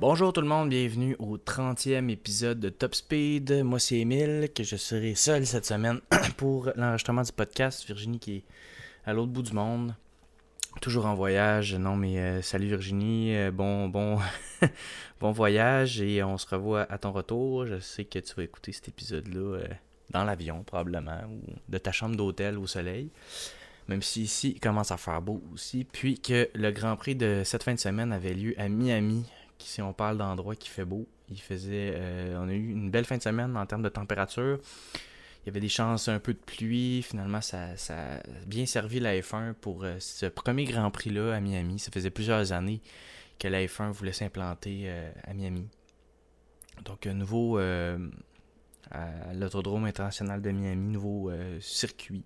Bonjour tout le monde, bienvenue au 30e épisode de Top Speed. Moi c'est Emile, que je serai seul cette semaine pour l'enregistrement du podcast. Virginie qui est à l'autre bout du monde, toujours en voyage. Non mais euh, salut Virginie, euh, bon bon bon voyage et on se revoit à ton retour. Je sais que tu vas écouter cet épisode-là euh, dans l'avion probablement ou de ta chambre d'hôtel au soleil. Même si ici il commence à faire beau aussi. Puis que le Grand Prix de cette fin de semaine avait lieu à Miami, si on parle d'endroits qui fait beau. Il faisait, on a eu une belle fin de semaine en termes de température. Il y avait des chances un peu de pluie. Finalement, ça, a bien servi la F1 pour euh, ce premier Grand Prix-là à Miami. Ça faisait plusieurs années que la F1 voulait s'implanter euh, à Miami. Donc, un nouveau à l'autodrome international de Miami, nouveau circuit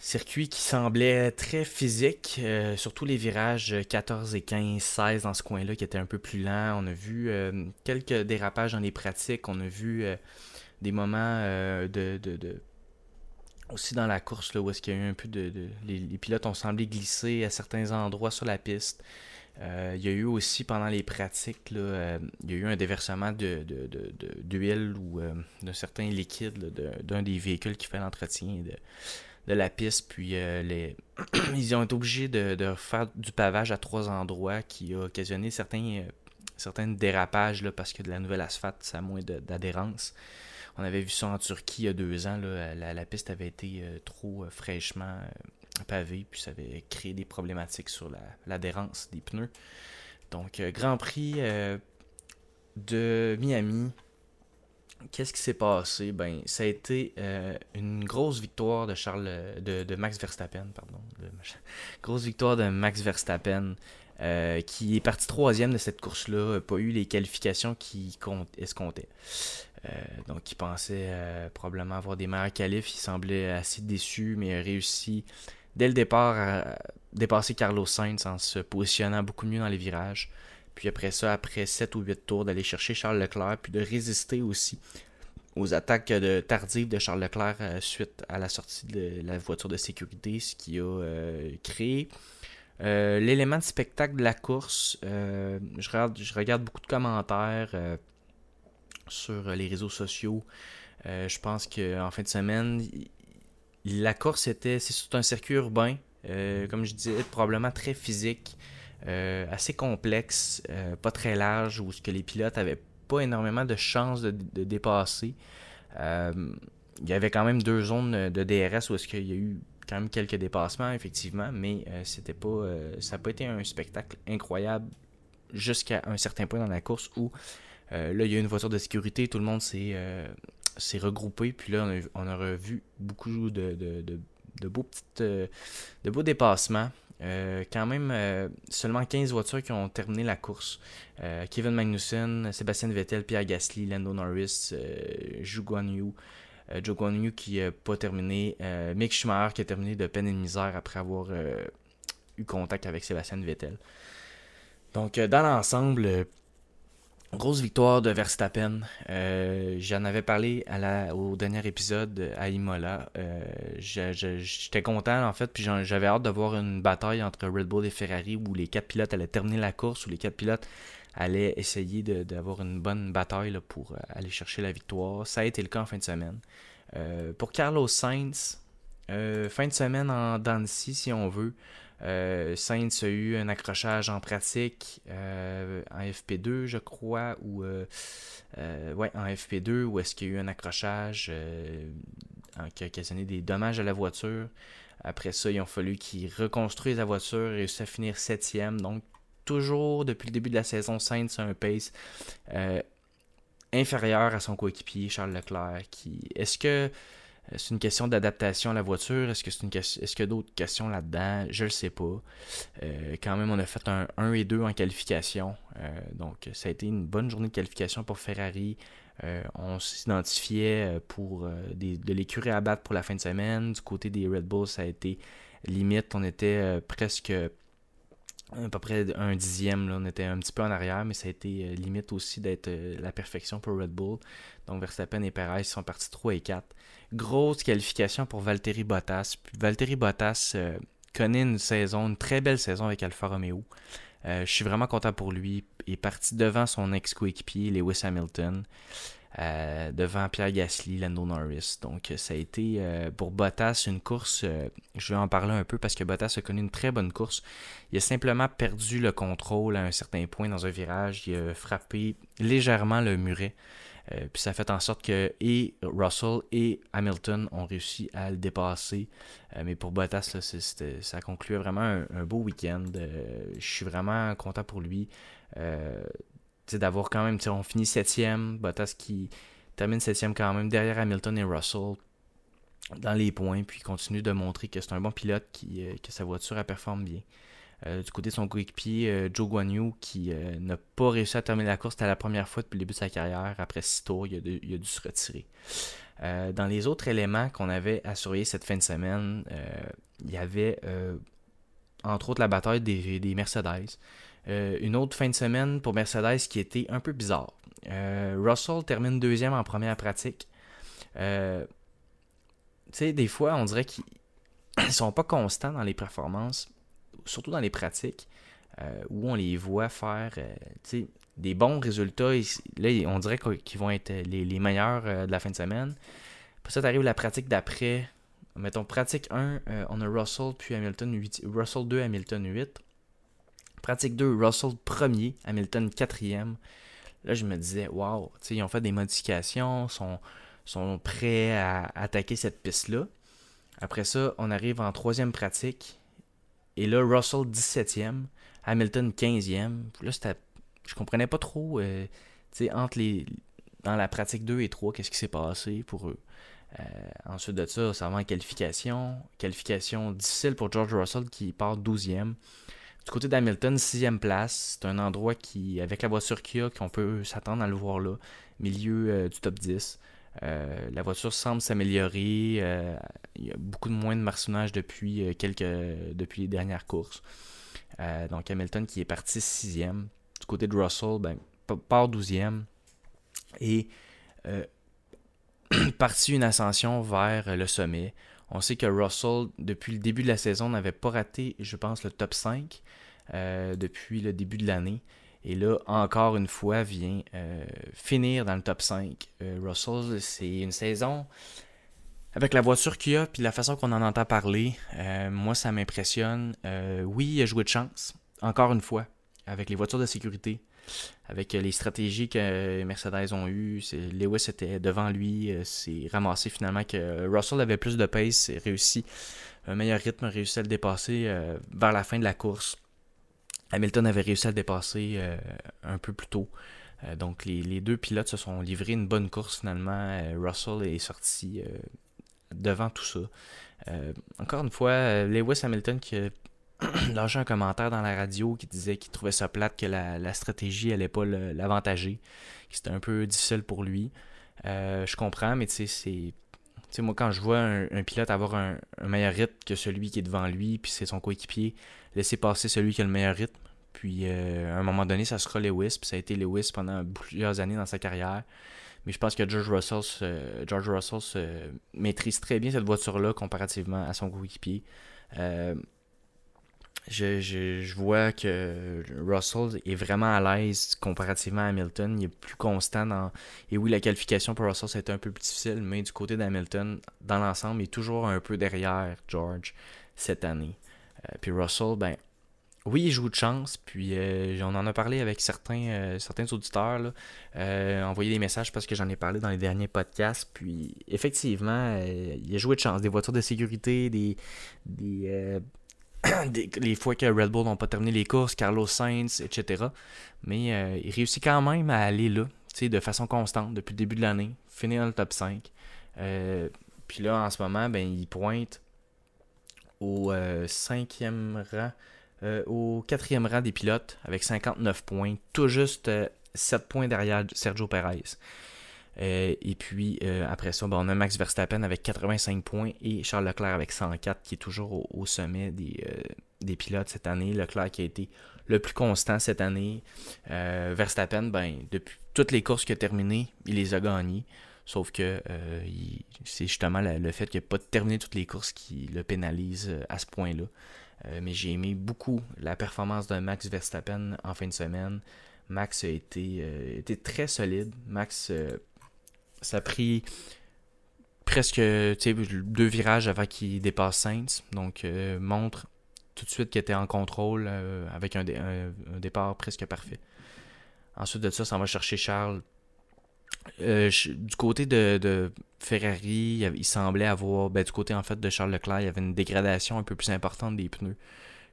Circuit qui semblait très physique, euh, surtout les virages 14 et 15, 16 dans ce coin-là qui étaient un peu plus lents. On a vu euh, quelques dérapages dans les pratiques, on a vu euh, des moments de, Aussi dans la course, là, où est-ce qu'il y a eu un peu de... Les, pilotes ont semblé glisser à certains endroits sur la piste. il y a eu aussi pendant les pratiques, là, il y a eu un déversement d'huile de, ou de certains liquides d'un des véhicules qui fait l'entretien de la piste. Puis euh, les... ils ont été obligés de, faire du pavage à trois endroits qui a occasionné certains, euh, dérapages là, parce que de la nouvelle asphalte, ça a moins d'adhérence. On avait vu ça en Turquie il y a deux ans. La, piste avait été euh, trop fraîchement pavée, puis ça avait créé des problématiques sur l'adhérence des pneus. Donc, Grand Prix de Miami, Qu'est-ce qui s'est passé? Ben, ça a été euh, une grosse victoire de Charles de, Max Verstappen, pardon. grosse victoire de Max Verstappen. Euh, qui est parti troisième de cette course-là, n'a pas eu les qualifications qu'il escomptait. Euh, donc il pensait probablement avoir des meilleurs qualifs, il semblait assez déçu, mais a réussi dès le départ à dépasser Carlos Sainz en se positionnant beaucoup mieux dans les virages. Puis après ça, après 7 ou 8 tours, d'aller chercher Charles Leclerc, puis de résister aussi aux attaques de, tardives de Charles Leclerc euh, suite à la sortie de la voiture de sécurité, ce qui a euh, créé euh, l'élément de spectacle de la course. je, regarde, je regarde beaucoup de commentaires sur les réseaux sociaux. je pense qu'en fin de semaine, la course était, c'est un circuit urbain, comme je disais, probablement très physique. Euh, assez complexe, euh, pas très large, où ce que les pilotes avaient pas énormément de chances de, dépasser. Euh, il y avait quand même deux zones de DRS où est-ce qu'il y a eu quand même quelques dépassements, effectivement, mais c'était pas, ça n'a pas été un spectacle incroyable jusqu'à un certain point dans la course où là, il y a une voiture de sécurité, tout le monde s'est regroupé, puis là, on a, revu beaucoup de, de beaux, petites, de beaux dépassements. Euh, quand même euh, seulement 15 voitures qui ont terminé la course. Euh, Kevin Magnussen, Sébastien Vettel, Pierre Gasly, Lando Norris, Zhu Guan Yu, Joe Guan Yu qui n'a pas terminé, Mick Schumacher qui a terminé de peine et de misère après avoir eu contact avec Sébastien Vettel. Donc dans l'ensemble, Grosse victoire de Verstappen. Euh, J'en avais parlé au dernier épisode à Imola. Euh, J'étais content en fait, puis j'avais hâte de voir une bataille entre Red Bull et Ferrari où les quatre pilotes allaient terminer la course, où les quatre pilotes allaient essayer d'avoir une bonne bataille pour euh, aller chercher la victoire. Ça a été le cas en fin de semaine. Euh, pour Carlos Sainz, euh, fin de semaine en Dancy si on veut. Sainz a eu un accrochage en pratique en FP2, je crois, ou ouais, en FP2, où est-ce qu'il y a eu un accrochage qui a occasionné des dommages à la voiture. Après ça, il a fallu qu'il reconstruise la voiture et réussisse à finir septième. Donc, toujours depuis le début de la saison, Sainz a un pace inférieur à son coéquipier Charles Leclerc. Est-ce que euh, c'est une question d'adaptation à la voiture? Est-ce que c'est une question, est-ce qu'il y a d'autres questions là-dedans? Je le sais pas. Euh, quand même, on a fait un 1 et 2 en qualification. Euh, donc, ça a été une bonne journée de qualification pour Ferrari. on s'identifiait pour de l'écurie à battre pour la fin de semaine. Du côté des Red Bulls, ça a été limite. On était presque à peu près un dixième. Là, on était un petit peu en arrière, mais ça a été limite aussi d'être la perfection pour Red Bull. Donc Verstappen et Perez sont partis 3 et 4. Grosse qualification pour Valtteri Bottas. Valtteri Bottas connaît une saison, une très belle saison avec Alfa Romeo. je suis vraiment content pour lui. Il est parti devant son ex-coéquipier, Lewis Hamilton. Euh, devant Pierre Gasly, Lando Norris. Donc ça a été euh, pour Bottas une course, euh, je vais en parler un peu parce que Bottas a connu une très bonne course. Il a simplement perdu le contrôle à un certain point dans un virage, il a frappé légèrement le muret. puis ça a fait en sorte que et Russell et Hamilton ont réussi à le dépasser. mais pour Bottas, ça concluait vraiment un, un beau week-end. je suis vraiment content pour lui d'avoir quand même, on finit septième, Bottas qui termine septième quand même derrière Hamilton et Russell dans les points, puis continue de montrer que c'est un bon pilote, euh, que sa voiture elle performe bien. Euh, du côté de son coéquipier, euh, Joe Guanyu, qui n'a pas réussi à terminer la course, c'était la première fois depuis le début de sa carrière. Après six tours, il a, dû se retirer. dans les autres éléments qu'on avait à surveiller cette fin de semaine, il y avait entre autres la bataille des Mercedes. Euh, une autre fin de semaine pour Mercedes qui était un peu bizarre. Euh, Russell termine deuxième en première pratique. Euh, tu des fois, on dirait qu'ils sont pas constants dans les performances, surtout dans les pratiques, où on les voit faire des bons résultats. Là, on dirait qu'ils vont être les, meilleurs de la fin de semaine. Puis ça, arrive la pratique d'après. Mettons, pratique 1, on a Russell puis Hamilton 8, Russell 2, Hamilton 8. Pratique 2, Russell premier, Hamilton quatrième. Là, je me disais, waouh, ils ont fait des modifications, sont, sont prêts à attaquer cette piste-là. Après ça, on arrive en troisième pratique. Et là, Russell 17e, Hamilton 15e. Là, je comprenais pas trop, euh, entre dans la pratique 2 et 3, qu'est-ce qui s'est passé pour eux. Euh, ensuite de ça, ça va en qualification. Qualification difficile pour George Russell qui part 12e. Du côté d'Hamilton, sixième place. C'est un endroit qui, avec la voiture qu'il y a, qu'on peut s'attendre à le voir là. Milieu euh, du top 10. Euh, la voiture semble s'améliorer. Euh, il y a beaucoup de moins de marçonnage depuis, quelques, depuis les dernières courses. donc Hamilton qui est parti sixième. Du côté de Russell, ben, part douzième. Et parti une ascension vers le sommet. On sait que Russell, depuis le début de la saison, n'avait pas raté, je pense, le top 5 euh, depuis le début de l'année. Et là, encore une fois, vient euh, finir dans le top 5. Euh, Russell, c'est une saison avec la voiture qu'il a, puis la façon qu'on en entend parler. moi, ça m'impressionne. oui, il a joué de chance, encore une fois, avec les voitures de sécurité avec les stratégies que Mercedes ont eues. Lewis était devant lui, c'est ramassé finalement que Russell avait plus de pace, réussi un meilleur rythme, réussi à le dépasser vers la fin de la course. Hamilton avait réussi à le dépasser euh, un peu plus tôt. Euh, donc les, deux pilotes se sont livrés une bonne course finalement. Euh, Russell est sorti devant tout ça. encore une fois, Lewis Hamilton qui a lâché un commentaire dans la radio qui disait qu'il trouvait ça plate, que la, stratégie n'allait pas l'avantager, que c'était un peu difficile pour lui. je comprends, mais tu sais, c'est moi, quand je vois un, pilote avoir un, meilleur rythme que celui qui est devant lui, puis c'est son coéquipier, laisser passer celui qui a le meilleur rythme. Puis euh, à un moment donné, ça sera Lewis, puis ça a été Lewis pendant plusieurs années dans sa carrière. Mais je pense que George Russell, George Russell maîtrise très bien cette voiture-là comparativement à son coéquipier. Euh, je, vois que Russell est vraiment à l'aise comparativement à Hamilton. Il est plus constant dans. Et oui, la qualification pour Russell, c'était un peu plus difficile, mais du côté d'Hamilton, dans l'ensemble, il est toujours un peu derrière George cette année. Euh, puis Russell, ben. Oui, il joue de chance, puis euh, on en a parlé avec certains, euh, certains auditeurs, là, des messages parce que j'en ai parlé dans les derniers podcasts, puis effectivement, il a joué de chance, des voitures de sécurité, des, des les fois que Red Bull n'ont pas terminé les courses, Carlos Sainz, etc. Mais euh, il réussit quand même à aller là, de façon constante depuis le début de l'année, finir dans le top 5. Euh, puis là, en ce moment, ben, il pointe au euh, cinquième rang, au quatrième rang des pilotes avec 59 points, tout juste 7 points derrière Sergio Perez. Et puis après ça, ben, on a Max Verstappen avec 85 points et Charles Leclerc avec 104 qui est toujours au, sommet des, des, pilotes cette année. Leclerc qui a été le plus constant cette année. Verstappen, ben, depuis toutes les courses qu'il a terminées, il les a gagnées. Sauf que euh, c'est justement le, fait qu'il n'a pas terminé toutes les courses qui le pénalise euh, à ce point-là. Euh, mais j'ai aimé beaucoup la performance de Max Verstappen en fin de semaine. Max a été, très solide. Max, ça a pris presque deux virages avant qu'il dépasse Sainz. Donc, montre tout de suite qu'il était en contrôle avec un, départ presque parfait. Ensuite de ça, ça va chercher Charles euh, du côté de, Ferrari, il, semblait avoir, ben, du côté en fait de Charles Leclerc, il y avait une dégradation un peu plus importante des pneus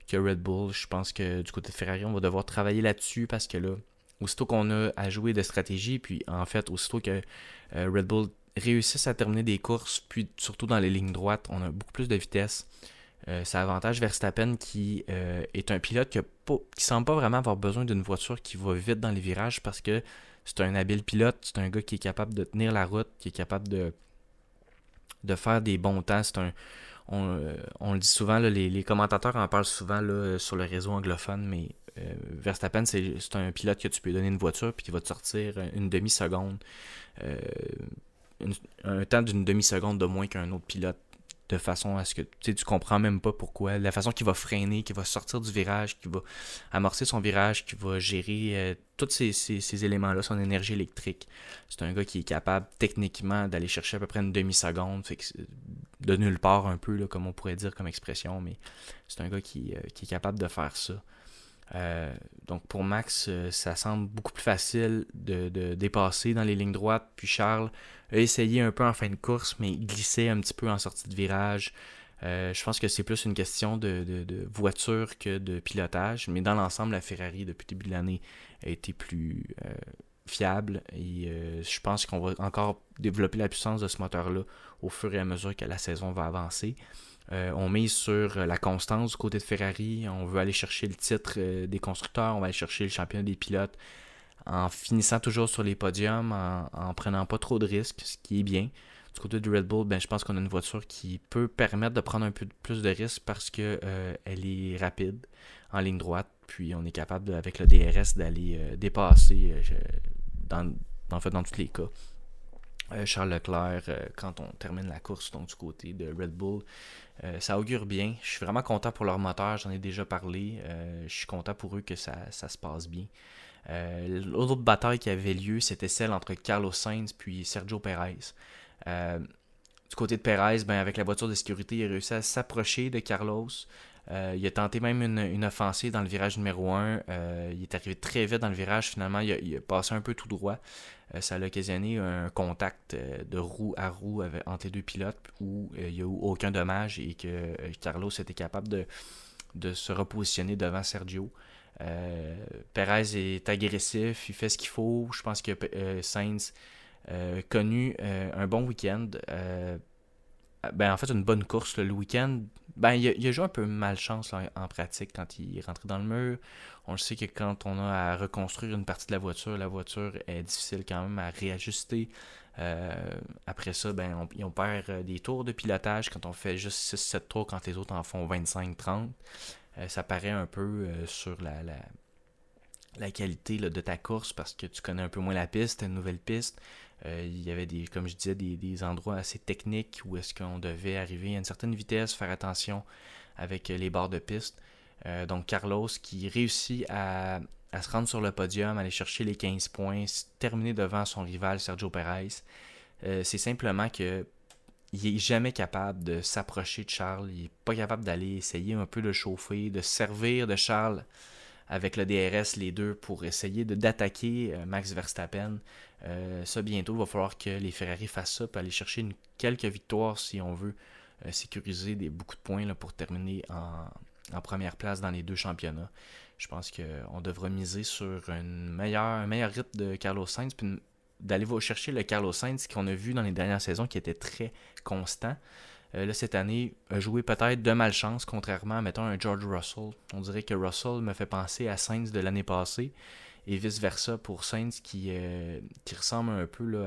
que Red Bull. Je pense que du côté de Ferrari, on va devoir travailler là-dessus parce que là, aussitôt qu'on a à jouer de stratégie, puis en fait, aussitôt que euh, Red Bull réussisse à terminer des courses, puis surtout dans les lignes droites, on a beaucoup plus de vitesse. Euh, ça avantage Verstappen qui est un pilote qui, ne semble pas vraiment avoir besoin d'une voiture qui va vite dans les virages parce que c'est un habile pilote, c'est un gars qui est capable de tenir la route, qui est capable de, de faire des bons temps. C'est un, on, euh, le dit souvent, les, commentateurs en parlent souvent là, sur le réseau anglophone, mais euh, Verstappen, c'est un pilote que tu peux donner une voiture puis qui va te sortir une demi-seconde. Euh, un temps d'une demi-seconde de moins qu'un autre pilote de façon à ce que tu comprends même pas pourquoi. La façon qu'il va freiner, qu'il va sortir du virage, qu'il va amorcer son virage, qu'il va gérer euh, tous ces, éléments-là, son énergie électrique. C'est un gars qui est capable techniquement d'aller chercher à peu près une demi-seconde, de nulle part un peu, comme on pourrait dire comme expression, mais c'est un gars qui, euh, qui, est capable de faire ça. Euh, donc pour Max, ça semble beaucoup plus facile de, de, dépasser dans les lignes droites. Puis Charles, a essayé un peu en fin de course, mais il glissait un petit peu en sortie de virage. Euh, je pense que c'est plus une question de, voiture que de pilotage, mais dans l'ensemble, la Ferrari, depuis le début de l'année, a été plus euh, fiable et euh, je pense qu'on va encore développer la puissance de ce moteur-là au fur et à mesure que la saison va avancer. On mise sur la constance du côté de Ferrari, on veut aller chercher le titre des constructeurs, on va aller chercher le championnat des pilotes en finissant toujours sur les podiums, en, en prenant pas trop de risques, ce qui est bien. Du côté du Red Bull, ben, je pense qu'on a une voiture qui peut permettre de prendre un peu plus de risques parce qu'elle euh, est rapide en ligne droite. Puis on est capable, avec le DRS, d'aller euh, dépasser euh, dans, dans tous les cas. Charles Leclerc, quand on termine la course du côté de Red Bull, ça augure bien. Je suis vraiment content pour leur moteur, j'en ai déjà parlé. je suis content pour eux que ça, ça se passe bien. Euh, l'autre bataille qui avait lieu, c'était celle entre Carlos Sainz puis Sergio Perez. Euh, du côté de Perez, ben, avec la voiture de sécurité, il a réussi à s'approcher de Carlos. Euh, il a tenté même une, offensive dans le virage numéro 1. il est arrivé très vite dans le virage. Finalement, il a, passé un peu tout droit. ça a occasionné un contact de roue à roue entre les deux pilotes où il n'y a eu aucun dommage et que Carlos était capable de, se repositionner devant Sergio. Euh, Perez est agressif, il fait ce qu'il faut. Je pense que euh, Sainz euh, connu un bon week-end. ben, en fait, une bonne course le week-end. Ben, il, a, a joué un peu malchance en pratique quand il est rentré dans le mur. On le sait que quand on a à reconstruire une partie de la voiture, la voiture est difficile quand même à réajuster. après ça, ben, on, perd des tours de pilotage quand on fait juste 6-7 tours quand les autres en font 25-30. Euh, ça paraît un peu euh, sur la, la, qualité de ta course parce que tu connais un peu moins la piste, une nouvelle piste. Euh, il y avait des, comme je disais, des, endroits assez techniques où est-ce qu'on devait arriver à une certaine vitesse, faire attention avec les bords de piste. donc Carlos qui réussit à, se rendre sur le podium, aller chercher les 15 points, terminer devant son rival Sergio Perez. c'est simplement que il est jamais capable de s'approcher de Charles. Il est pas capable d'aller essayer un peu de chauffer, de servir de Charles avec le DRS, les deux, pour essayer d'attaquer euh, Max Verstappen. Euh, ça, bientôt, il va falloir que les Ferrari fassent ça, pour aller chercher une, quelques victoires si on veut euh, sécuriser des, beaucoup de points là, pour terminer en, première place dans les deux championnats. Je pense qu'on devra miser sur un meilleur rythme de Carlos Sainz, puis d'aller chercher le Carlos Sainz qu'on a vu dans les dernières saisons qui était très constant. Euh, cette année, a joué peut-être de malchance, contrairement à, mettons, un George Russell. On dirait que Russell me fait penser à Sainz de l'année passée, et vice-versa pour Sainz qui, euh, qui ressemble un peu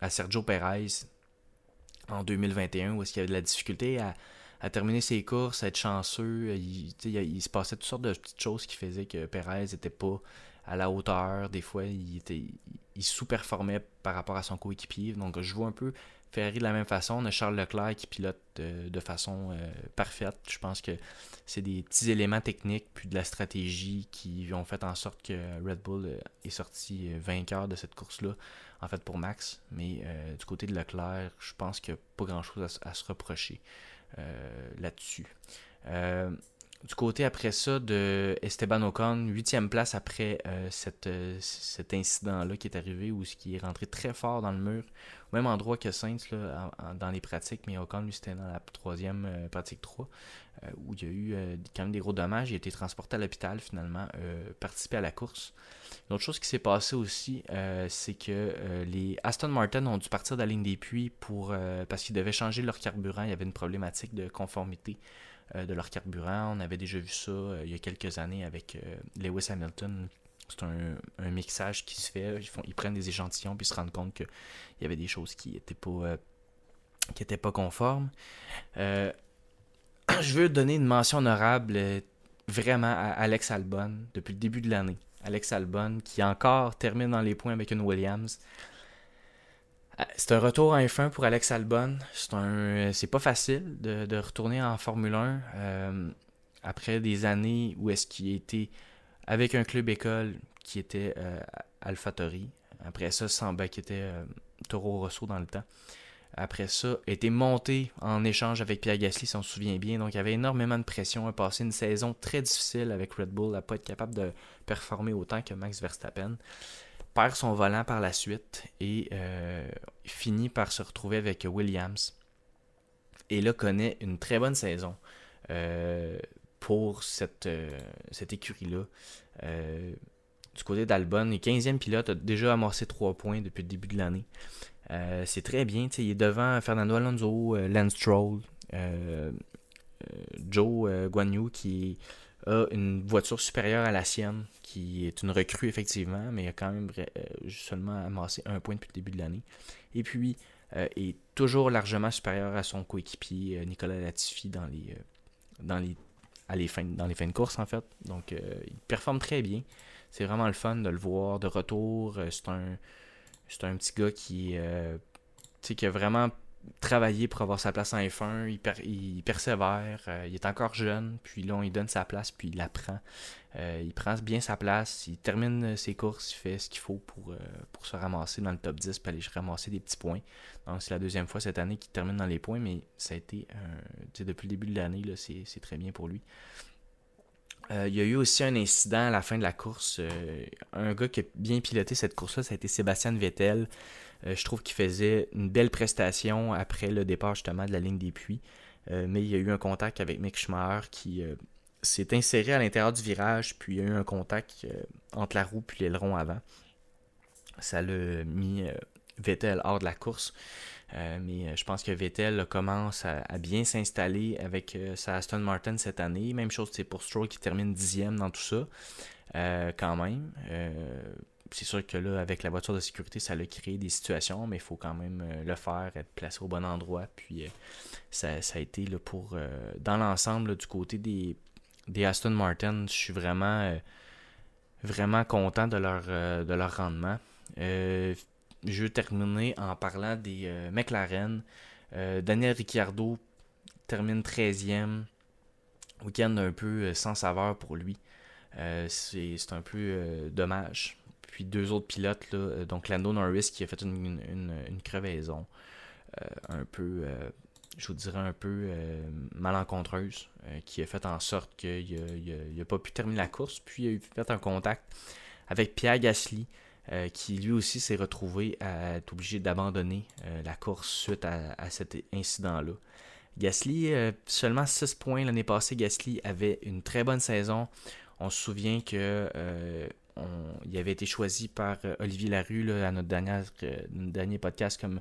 à Sergio Perez en 2021, où qu'il y avait de la difficulté à, terminer ses courses, à être chanceux. Il, il, se passait toutes sortes de petites choses qui faisaient que Perez n'était pas à la hauteur. Des fois, il, était, il sous-performait par rapport à son coéquipier. Donc, je vois un peu Ferrari de la même façon. On a Charles Leclerc qui pilote euh, de, façon euh, parfaite. Je pense que c'est des petits éléments techniques puis de la stratégie qui ont fait en sorte que Red Bull euh, est sorti vainqueur de cette course-là, en fait pour Max. Mais du côté de Leclerc, je pense qu'il n'y a pas grand-chose à, se reprocher là-dessus. Du côté après ça de Esteban Ocon, huitième place après cet incident-là qui est arrivé, où ce qui est rentré très fort dans le mur, même endroit que Saints là, dans les pratiques, mais Ocon, lui, c'était dans la troisième euh, pratique 3, euh, où il y a eu euh, quand même des gros dommages. Il a été transporté à l'hôpital, finalement, participer à la course. Une autre chose qui s'est passée aussi, c'est que les Aston Martin ont dû partir de la ligne des puits pour, parce qu'ils devaient changer leur carburant. Il y avait une problématique de conformité de leur carburant. On avait déjà vu ça il y a quelques années avec Lewis Hamilton c'est un, mixage qui se fait. Ils, font, ils prennent des échantillons puis se rendent compte qu'il y avait des choses qui n'étaient pas, euh, pas conformes. Euh, je veux donner une mention honorable euh, vraiment à Alex Albon depuis le début de l'année. Alex Albon qui encore termine dans les points avec une Williams. C'est un retour en F1 pour Alex Albon. C'est un, c'est pas facile de, de, retourner en Formule 1 après des années où est-ce qu'il était avec un club école qui était euh, AlphaTauri. Après ça, Samba qui était euh, Toro Rosso dans le temps. Après ça, été monté en échange avec Pierre Gasly, si on se souvient bien. Donc, il y avait énormément de pression. A passé une saison très difficile avec Red Bull, n'a pas être capable de performer autant que Max Verstappen. Perd son volant par la suite et euh, finit par se retrouver avec Williams. Et là, connaît une très bonne saison. Euh, pour cette, euh, cette écurie-là. Euh, du côté d'Albon, le 15e pilote a déjà amorcé 3 points depuis le début de l'année. Euh, c'est très bien. Il est devant Fernando Alonso, Lance Stroll, Joe Guanyu qui a une voiture supérieure à la sienne, qui est une recrue effectivement, mais a quand même seulement amassé un point depuis le début de l'année. Et puis, est toujours largement supérieur à son coéquipier Nicolas Latifi dans les, dans les les fins, dans les fins de course, en fait. Donc, euh, il performe très bien. C'est vraiment le fun de le voir de retour. Euh, c'est un, c'est un petit gars qui, euh, qui a vraiment travaillé pour avoir sa place en F1. Il, persévère. il est encore jeune. Puis là, on lui donne sa place. Puis il la prend. il prend bien sa place. Il termine ses courses. Il fait ce qu'il faut pour, pour se ramasser dans le top 10. Puis aller ramasser des petits points. Donc, c'est la deuxième fois cette année qu'il termine dans les points. Mais ça a été, depuis le début de l'année, c'est très bien pour lui. Euh, il y a eu aussi un incident à la fin de la course. Euh, un gars qui a bien piloté cette course-là, ça a été Sébastien Vettel. Euh, je trouve qu'il faisait une belle prestation après le départ justement de la ligne des puits. mais il y a eu un contact avec Mick Schumacher qui s'est inséré à l'intérieur du virage, puis il y a eu un contact entre la roue et l'aileron avant. Ça l'a mis Vettel hors de la course. Euh, mais euh, je pense que Vettel commence à, bien s'installer avec euh, sa Aston Martin cette année. Même chose pour Stroll qui termine dixième dans tout ça. quand même. C'est sûr que là, avec la voiture de sécurité, ça a créé des situations, mais il faut quand même le faire, être placé au bon endroit. Puis ça, a été là, pour. dans l'ensemble, du côté des, des Aston Martin, je suis vraiment vraiment content de leur, de leur rendement je veux terminer en parlant des euh, McLaren. Euh, Daniel Ricciardo termine 13e. Week-end un peu euh, sans saveur pour lui. c'est un peu dommage. Puis deux autres pilotes, là, donc Lando Norris qui a fait une, crevaison. un peu, je vous dirais un peu malencontreuse, qui a fait en sorte qu'il n'a pas pu terminer la course. Puis il a fait un contact avec Pierre Gasly. Euh, qui lui aussi s'est retrouvé à être obligé d'abandonner euh, la course suite à, cet incident-là. Gasly, euh, seulement 6 points l'année passée, Gasly avait une très bonne saison. On se souvient que il avait été choisi par Olivier Larue à notre, dernière, notre dernier podcast comme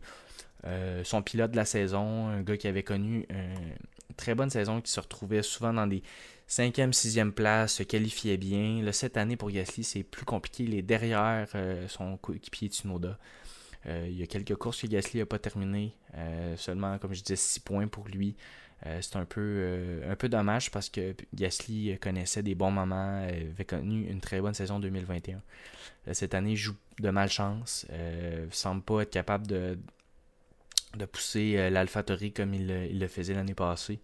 son pilote de la saison, un gars qui avait connu une très bonne saison, qui se retrouvait souvent dans des Cinquième, sixième place, se qualifiait bien. Cette année pour Gasly, c'est plus compliqué. Il est derrière euh, son coéquipier Tsunoda. il y a quelques courses que Gasly n'a pas terminé. seulement, comme je disais, 6 points pour lui. C'est un peu, un peu dommage parce que Gasly connaissait des bons moments, avait connu une très bonne saison 2021. cette année, il joue de malchance. ne semble pas être capable de, de pousser l'AlphaTauri comme il, le faisait l'année passée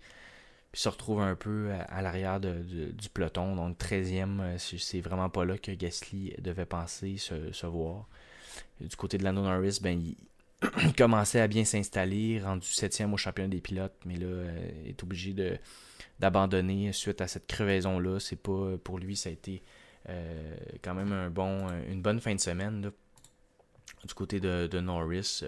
puis se retrouve un peu à, l'arrière du peloton. Donc 13e, euh, c'est vraiment pas là que Gasly devait penser se, voir. Du côté de Lando Norris, ben, il, commençait à bien s'installer, rendu 7e au championnat des pilotes, mais là, euh, est obligé de d'abandonner suite à cette crevaison-là. C'est pas pour lui, ça a été euh, quand même un bon, une bonne fin de semaine. Du côté de, Norris,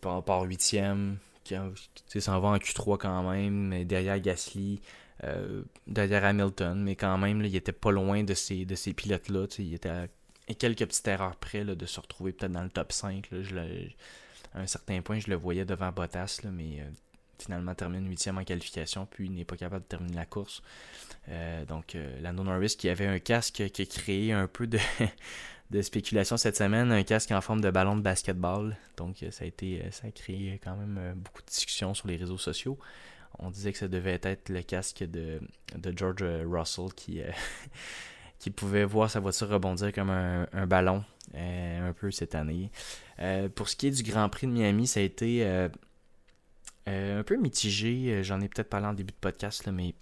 par, par 8e, qui s'en va en Q3 quand même, mais derrière Gasly, euh, derrière Hamilton, mais quand même, il était pas loin de ces, de ces pilotes-là. Il était à quelques petites erreurs près de se retrouver peut-être dans le top 5. à un certain point, je le voyais devant Bottas, mais euh, finalement termine 8 en qualification, puis n'est pas capable de terminer la course. Euh, donc, Lando Norris qui avait un casque qui a créé un peu de, de spéculation cette semaine, un casque en forme de ballon de basketball. Donc euh, ça a été euh, ça a créé quand même euh, beaucoup de discussions sur les réseaux sociaux. On disait que ça devait être le casque de, de George Russell qui, qui pouvait voir sa voiture rebondir comme un, ballon un peu cette année. pour ce qui est du Grand Prix de Miami, ça a été un peu mitigé. J'en ai peut-être parlé en début de podcast, là, mais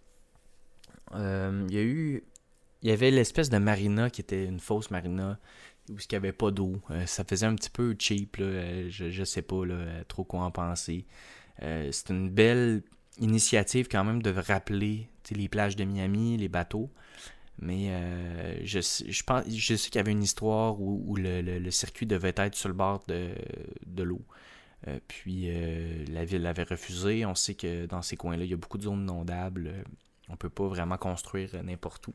il y a eu il y avait l'espèce de marina qui était une fausse marina où il n'y avait pas d'eau. Euh, ça faisait un petit peu cheap, euh, je, ne sais pas euh, trop quoi en penser. c'est une belle initiative quand même de rappeler les plages de Miami, les bateaux. Mais je, je, pense, je sais qu'il y avait une histoire où, le, circuit devait être sur le bord de, l'eau. puis la ville l'avait refusé. On sait que dans ces coins-là, il y a beaucoup de zones inondables. on ne peut pas vraiment construire n'importe où.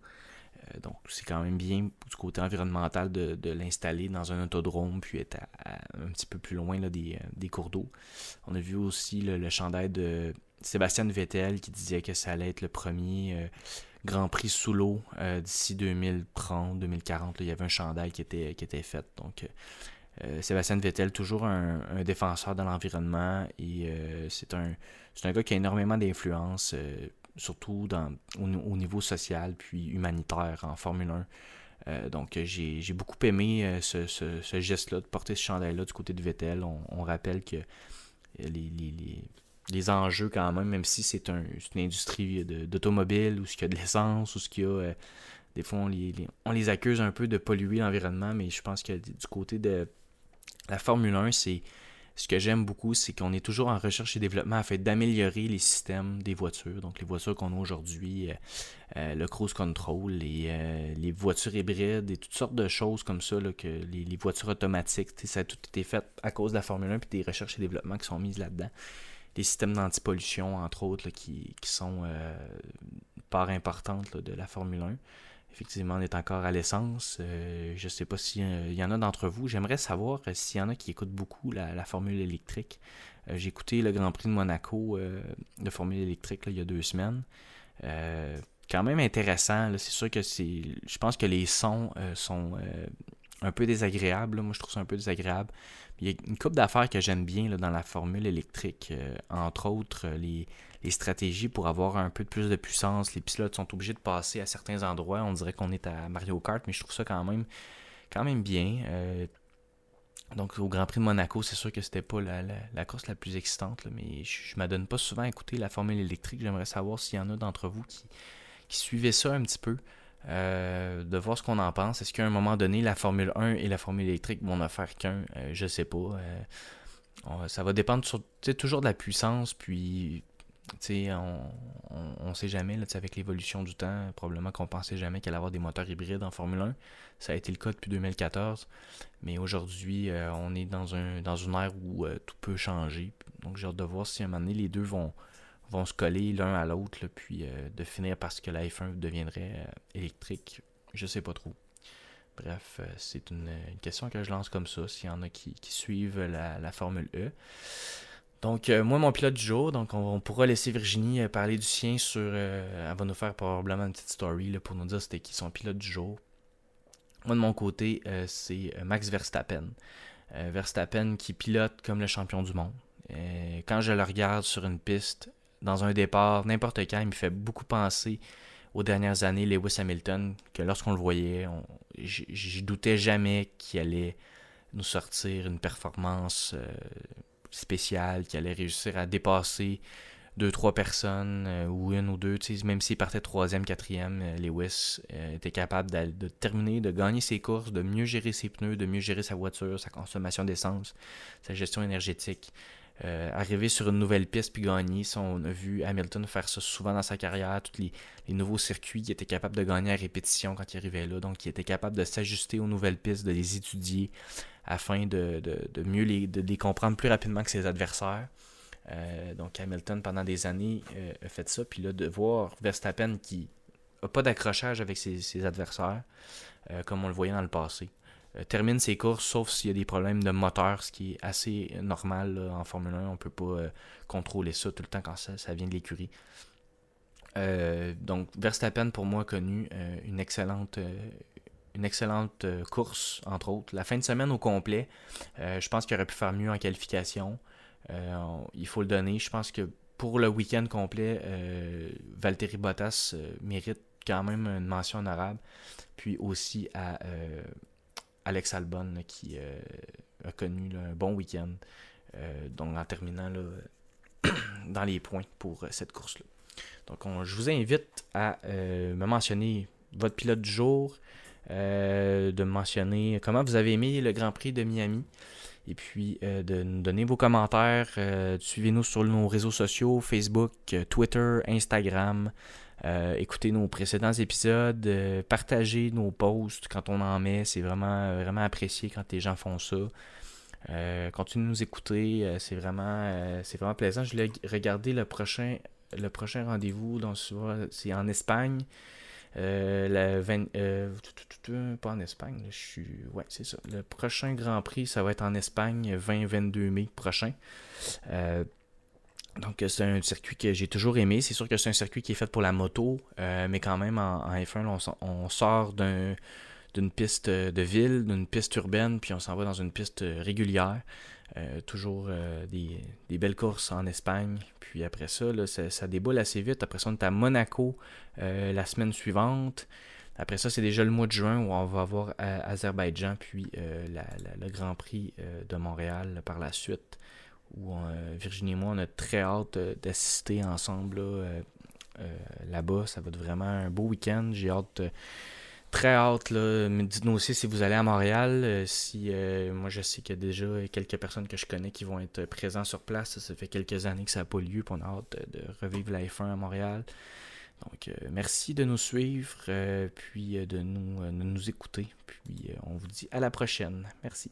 Euh, donc, c'est quand même bien du côté environnemental de, l'installer dans un autodrome, puis être un petit peu plus loin là, des, euh, des, cours d'eau. On a vu aussi le chandail de Sébastien Vettel qui disait que ça allait être le premier euh, Grand Prix sous l'eau d'ici 2030, 2040. il y avait un chandail qui était, qui était fait. Donc, Sébastien Vettel, toujours un, défenseur de l'environnement et c'est un, un gars qui a énormément d'influence surtout dans, au, niveau social puis humanitaire en Formule 1. Euh, donc j'ai beaucoup aimé euh, ce, geste-là, de porter ce chandail-là du côté de Vettel. On, rappelle que les, les, enjeux quand même, même si c'est un, une industrie d'automobile ou ce qu'il y a de l'essence ou ce qu'il y a... Euh, des fois, on les, on les accuse un peu de polluer l'environnement, mais je pense que du côté de la Formule 1, c'est ce que j'aime beaucoup, c'est qu'on est toujours en recherche et développement afin d'améliorer les systèmes des voitures. Donc, les voitures qu'on a aujourd'hui, euh, euh, le cruise control, les, les, voitures hybrides et toutes sortes de choses comme ça, que les, voitures automatiques, ça a tout été fait à cause de la Formule 1 et des recherches et développements qui sont mises là-dedans. Les systèmes d'antipollution, entre autres, qui, qui, sont part importante de la Formule 1. Effectivement, on est encore à l'essence. Euh, je ne sais pas s'il y en a d'entre vous. J'aimerais savoir euh, s'il y en a qui écoutent beaucoup la, formule électrique. Euh, j'ai écouté le Grand Prix de Monaco de formule électrique il y a deux semaines. quand même intéressant. C'est sûr que c'est. Je pense que les sons sont un peu désagréables. Moi, je trouve ça un peu désagréable. Il y a une couple d'affaires que j'aime bien dans la formule électrique. entre autres, les, les stratégies pour avoir un peu plus de puissance. Les pilotes sont obligés de passer à certains endroits. On dirait qu'on est à Mario Kart, mais je trouve ça quand même, quand même bien. Euh, donc au Grand Prix de Monaco, c'est sûr que c'était pas la, course la plus excitante, mais je, ne m'adonne pas souvent à écouter la formule électrique. J'aimerais savoir s'il y en a d'entre vous qui, qui suivaient ça un petit peu. Euh, de voir ce qu'on en pense. Est-ce qu'à un moment donné, la Formule 1 et la Formule électrique vont en faire qu'un? Euh, Je sais pas. ça va dépendre toujours de la puissance, puis on ne sait jamais, avec l'évolution du temps, probablement qu'on pensait jamais qu'elle allait avoir des moteurs hybrides en Formule 1. Ça a été le cas depuis 2014. Mais aujourd'hui, euh, on est dans, un, dans une ère où euh, tout peut changer. Donc j'ai hâte de voir si à un moment donné, les deux vont, vont se coller l'un à l'autre, puis euh, de finir parce que la F1 deviendrait électrique. Je sais pas trop. Bref, c'est une, question que je lance comme ça, s'il y en a qui, suivent la, Formule E. Donc, euh, moi, mon pilote du jour, donc on, pourra laisser Virginie euh, parler du sien sur. Euh, elle va nous faire probablement une petite story pour nous dire c'était qui son pilote du jour. Moi, de mon côté, c'est Max Verstappen. Verstappen qui pilote comme le champion du monde. quand je le regarde sur une piste, dans un départ, n'importe quand, il me fait beaucoup penser aux dernières années Lewis Hamilton, que lorsqu'on le voyait, je doutais jamais qu'il allait nous sortir une performance euh, spéciale, qu'il allait réussir à dépasser deux, trois personnes, euh, ou une ou deux, même s'il partait troisième, quatrième, euh, Lewis était capable de, terminer, de gagner ses courses, de mieux gérer ses pneus, de mieux gérer sa voiture, sa consommation d'essence, sa gestion énergétique. Euh, arriver sur une nouvelle piste puis gagner. on a vu Hamilton faire ça souvent dans sa carrière. Tous les, nouveaux circuits, il était capable de gagner à répétition quand il arrivait là. Donc, il était capable de s'ajuster aux nouvelles pistes, de les étudier afin de, mieux les comprendre plus rapidement que ses adversaires. Euh, donc, Hamilton, pendant des années, euh, a fait ça. Puis là, de voir Verstappen qui n'a pas d'accrochage avec ses adversaires, comme on le voyait dans le passé. Euh, termine ses courses, sauf s'il y a des problèmes de moteur, ce qui est assez normal en Formule 1. On ne peut pas euh, contrôler ça tout le temps quand ça, vient de l'écurie. Euh, donc Verstappen pour moi a connu une excellente une excellente course entre autres. La fin de semaine au complet, je pense qu'il aurait pu faire mieux en qualification. il faut le donner. Je pense que pour le week-end complet, Valtteri Bottas mérite quand même une mention honorable. Puis aussi à Alex Albon qui euh, a connu un bon week-end. Euh, donc en terminant dans les points pour euh, cette course-là. Donc je vous invite à me mentionner votre pilote du jour, de me mentionner comment vous avez aimé le Grand Prix de Miami. Et puis de nous donner vos commentaires. Suivez-nous sur nos réseaux sociaux, Facebook, Twitter, Instagram. Euh, écoutez nos précédents épisodes, euh, partagez nos posts quand on en met, c'est vraiment, vraiment apprécié quand les gens font ça. Euh, continuez de nous écouter, c'est vraiment, c'est vraiment plaisant. Je voulais regarder le prochain, le prochain rendez-vous, c'est en Espagne. la pas en Espagne, je suis. Ouais, c'est ça. Le prochain Grand Prix, ça va être en Espagne, 20-22 mai prochain. Donc, c'est un circuit que j'ai toujours aimé. C'est sûr que c'est un circuit qui est fait pour la moto, euh, mais quand même, en, F1, on, sort d'une piste de ville, d'une piste urbaine, puis on s'en va dans une piste régulière. Euh, toujours euh, des, belles courses en Espagne. Puis après ça, ça, déboule assez vite. Après ça, on est à Monaco la semaine suivante. Après ça, c'est déjà le mois de juin où on va avoir Azerbaïdjan, puis le Grand Prix de Montréal par la suite où euh, Virginie et moi, on a très hâte euh, d'assister ensemble euh, là-bas. ça va être vraiment un beau week-end. J'ai hâte très hâte. Dites-nous aussi si vous allez à Montréal. si Moi, je sais qu'il y a déjà quelques personnes que je connais qui vont être présents sur place. Ça, fait quelques années que ça n'a pas lieu. on a hâte de, revivre la F1 à Montréal. Donc, merci de nous suivre, puis de nous écouter. Puis, on vous dit à la prochaine. Merci.